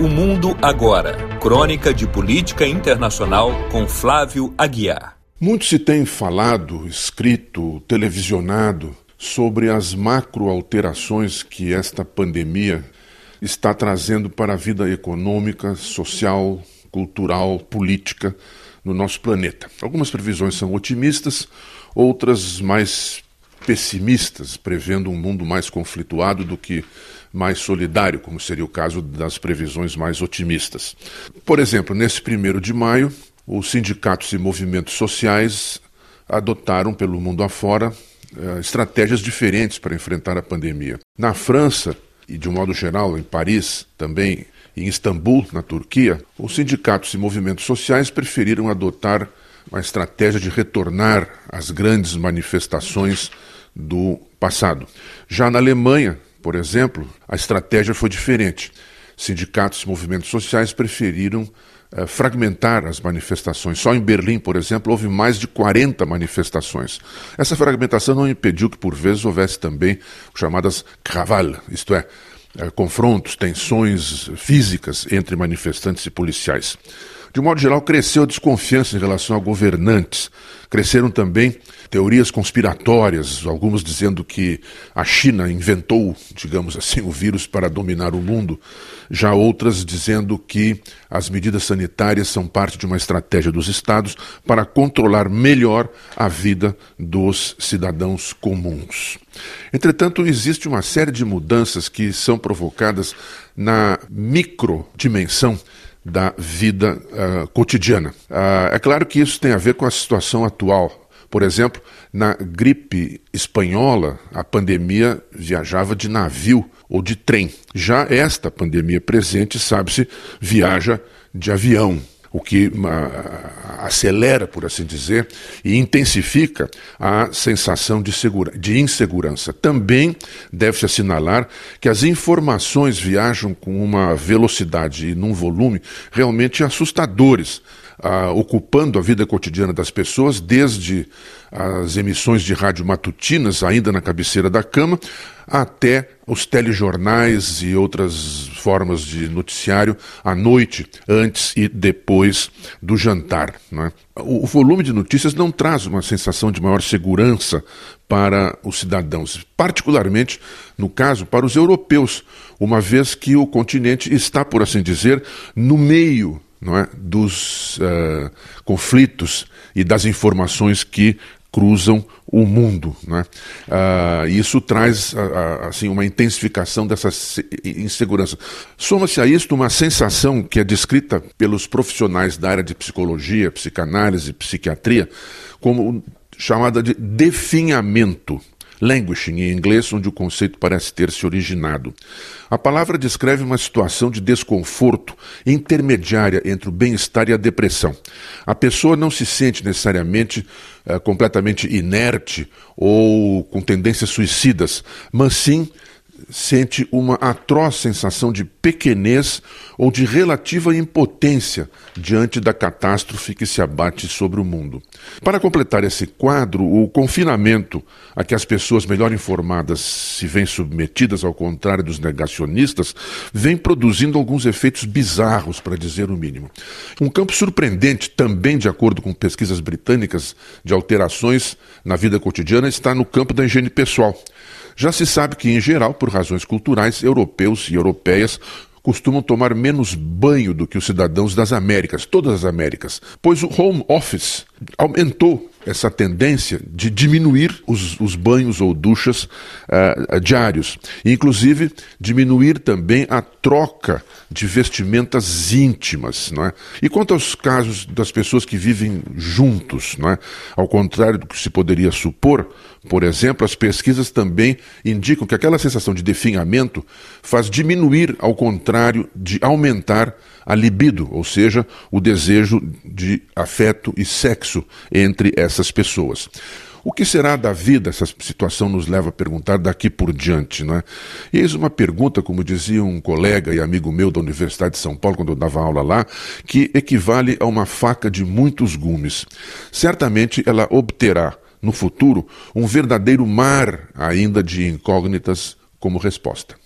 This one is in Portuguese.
O Mundo Agora. Crônica de Política Internacional com Flávio Aguiar. Muito se tem falado, escrito, televisionado sobre as macroalterações que esta pandemia está trazendo para a vida econômica, social, cultural, política no nosso planeta. Algumas previsões são otimistas, outras mais pessimistas, prevendo um mundo mais conflituado do que mais solidário, como seria o caso das previsões mais otimistas. Por exemplo, nesse primeiro de maio, os sindicatos e movimentos sociais adotaram pelo mundo afora eh, estratégias diferentes para enfrentar a pandemia. Na França, e de um modo geral em Paris, também em Istambul, na Turquia, os sindicatos e movimentos sociais preferiram adotar uma estratégia de retornar às grandes manifestações do passado. Já na Alemanha, por exemplo, a estratégia foi diferente. Sindicatos e movimentos sociais preferiram eh, fragmentar as manifestações. Só em Berlim, por exemplo, houve mais de 40 manifestações. Essa fragmentação não impediu que, por vezes, houvesse também chamadas Krawall, isto é, eh, confrontos, tensões físicas entre manifestantes e policiais. De modo geral, cresceu a desconfiança em relação a governantes. Cresceram também teorias conspiratórias, algumas dizendo que a China inventou, digamos assim, o vírus para dominar o mundo, já outras dizendo que as medidas sanitárias são parte de uma estratégia dos estados para controlar melhor a vida dos cidadãos comuns. Entretanto, existe uma série de mudanças que são provocadas na microdimensão da vida uh, cotidiana. Uh, é claro que isso tem a ver com a situação atual. Por exemplo, na gripe espanhola, a pandemia viajava de navio ou de trem. Já esta pandemia presente, sabe-se, viaja de avião o que acelera, por assim dizer, e intensifica a sensação de, segura, de insegurança. Também deve-se assinalar que as informações viajam com uma velocidade e num volume realmente assustadores ah, ocupando a vida cotidiana das pessoas, desde as emissões de rádio matutinas, ainda na cabeceira da cama, até os telejornais e outras formas de noticiário à noite, antes e depois do jantar. É? O, o volume de notícias não traz uma sensação de maior segurança para os cidadãos, particularmente no caso para os europeus, uma vez que o continente está, por assim dizer, no meio não é, dos uh, conflitos e das informações que cruzam o mundo. Né? Uh, isso traz uh, assim uma intensificação dessa insegurança. Soma-se a isto uma sensação que é descrita pelos profissionais da área de psicologia, psicanálise, psiquiatria, como chamada de definhamento languishing em inglês, onde o conceito parece ter se originado. A palavra descreve uma situação de desconforto intermediária entre o bem-estar e a depressão. A pessoa não se sente necessariamente uh, completamente inerte ou com tendências suicidas, mas sim sente uma atroz sensação de pequenez ou de relativa impotência diante da catástrofe que se abate sobre o mundo. Para completar esse quadro, o confinamento a que as pessoas melhor informadas se veem submetidas, ao contrário dos negacionistas, vem produzindo alguns efeitos bizarros, para dizer o mínimo. Um campo surpreendente, também de acordo com pesquisas britânicas, de alterações na vida cotidiana está no campo da higiene pessoal. Já se sabe que, em geral, por razões culturais, europeus e europeias costumam tomar menos banho do que os cidadãos das Américas, todas as Américas, pois o home office aumentou essa tendência de diminuir os, os banhos ou duchas uh, diários. Inclusive, diminuir também a troca de vestimentas íntimas. Não é? E quanto aos casos das pessoas que vivem juntos, não é? ao contrário do que se poderia supor, por exemplo, as pesquisas também indicam que aquela sensação de definhamento faz diminuir, ao contrário de aumentar a libido, ou seja, o desejo de afeto e sexo entre essas pessoas. O que será da vida? Essa situação nos leva a perguntar daqui por diante, não é? E eis uma pergunta, como dizia um colega e amigo meu da Universidade de São Paulo, quando eu dava aula lá, que equivale a uma faca de muitos gumes. Certamente ela obterá, no futuro, um verdadeiro mar ainda de incógnitas como resposta.